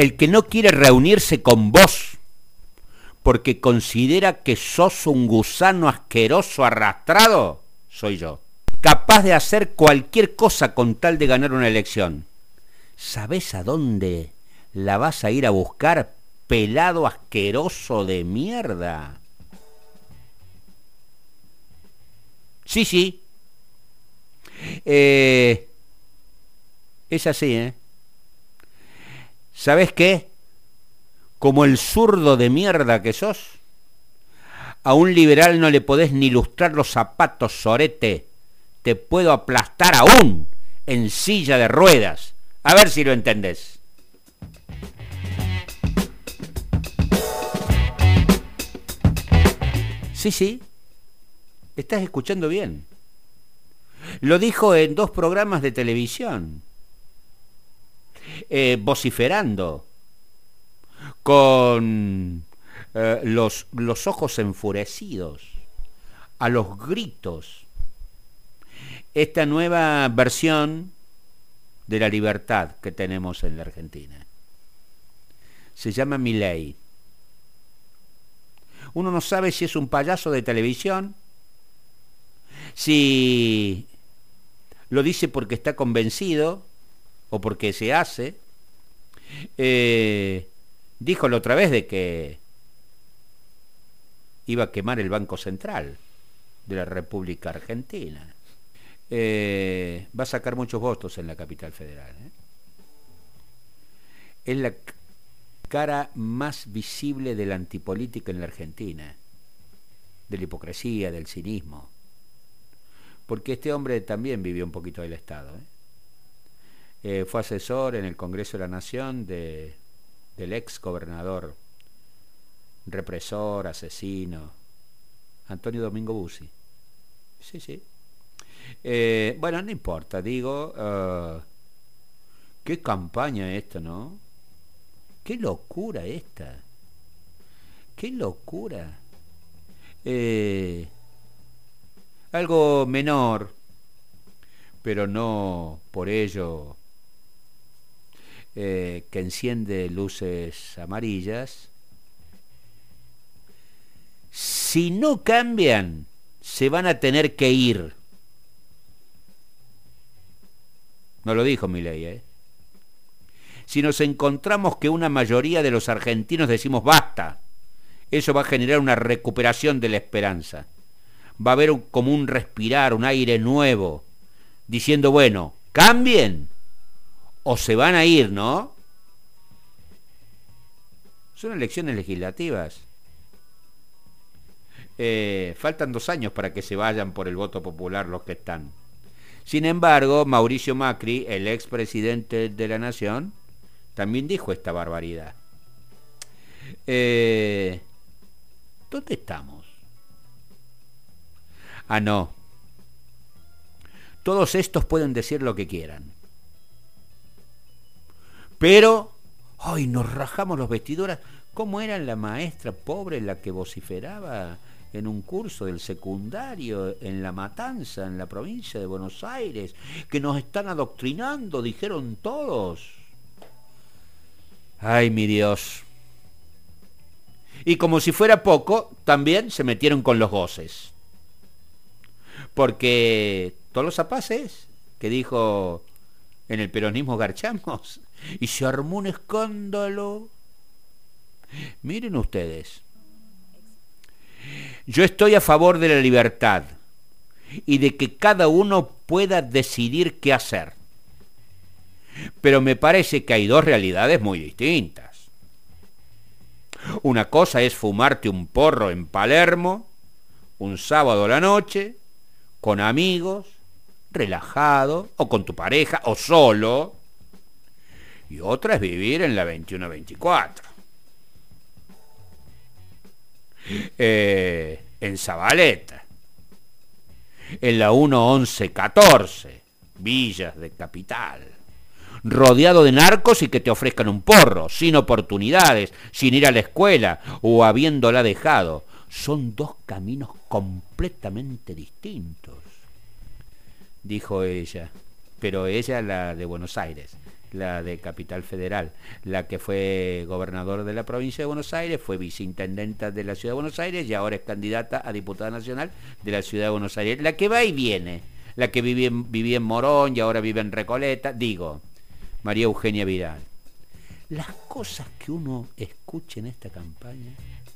El que no quiere reunirse con vos porque considera que sos un gusano asqueroso arrastrado, soy yo. Capaz de hacer cualquier cosa con tal de ganar una elección. ¿Sabés a dónde la vas a ir a buscar, pelado asqueroso de mierda? Sí, sí. Eh, es así, ¿eh? ¿Sabes qué? Como el zurdo de mierda que sos, a un liberal no le podés ni lustrar los zapatos, sorete. Te puedo aplastar aún en silla de ruedas. A ver si lo entendés. Sí, sí. Estás escuchando bien. Lo dijo en dos programas de televisión. Eh, vociferando. Con eh, los, los ojos enfurecidos. A los gritos. Esta nueva versión de la libertad que tenemos en la Argentina. Se llama Milei. Uno no sabe si es un payaso de televisión, si lo dice porque está convencido o porque se hace. Eh, dijo la otra vez de que iba a quemar el Banco Central de la República Argentina. Eh, va a sacar muchos votos en la capital federal. ¿eh? Es la cara más visible de la antipolítica en la Argentina, de la hipocresía, del cinismo. Porque este hombre también vivió un poquito del Estado. Fue asesor en el Congreso de la Nación de, del ex gobernador, represor, asesino, Antonio Domingo Bussi. Sí, sí. Eh, bueno, no importa, digo, uh, qué campaña esta, ¿no? Qué locura esta. Qué locura. Eh, algo menor, pero no por ello eh, que enciende luces amarillas. Si no cambian, se van a tener que ir. No lo dijo mi ley, ¿eh? Si nos encontramos que una mayoría de los argentinos decimos basta, eso va a generar una recuperación de la esperanza. Va a haber como un respirar, un aire nuevo, diciendo, bueno, cambien o se van a ir, ¿no? Son elecciones legislativas. Eh, faltan dos años para que se vayan por el voto popular los que están. Sin embargo, Mauricio Macri, el expresidente de la Nación, también dijo esta barbaridad. Eh, ¿Dónde estamos? Ah, no. Todos estos pueden decir lo que quieran. Pero, ay, nos rajamos los vestiduras. ¿Cómo era la maestra pobre la que vociferaba en un curso del secundario en La Matanza, en la provincia de Buenos Aires, que nos están adoctrinando, dijeron todos. Ay, mi Dios. Y como si fuera poco, también se metieron con los goces. Porque todos los zapaces que dijo en el peronismo garchamos y se armó un escándalo. Miren ustedes, yo estoy a favor de la libertad y de que cada uno pueda decidir qué hacer. Pero me parece que hay dos realidades muy distintas. Una cosa es fumarte un porro en Palermo, un sábado a la noche, con amigos, relajado, o con tu pareja, o solo. Y otra es vivir en la 21-24. Eh, en Zabaleta, en la 11114, Villas de Capital, rodeado de narcos y que te ofrezcan un porro, sin oportunidades, sin ir a la escuela o habiéndola dejado. Son dos caminos completamente distintos, dijo ella, pero ella la de Buenos Aires, la de Capital Federal. La que fue gobernador de la provincia de Buenos Aires, fue viceintendenta de la Ciudad de Buenos Aires y ahora es candidata a diputada nacional de la Ciudad de Buenos Aires. La que va y viene, la que vivía en, vivía en Morón y ahora vive en Recoleta, digo, María Eugenia Vidal. Las cosas que uno escucha en esta campaña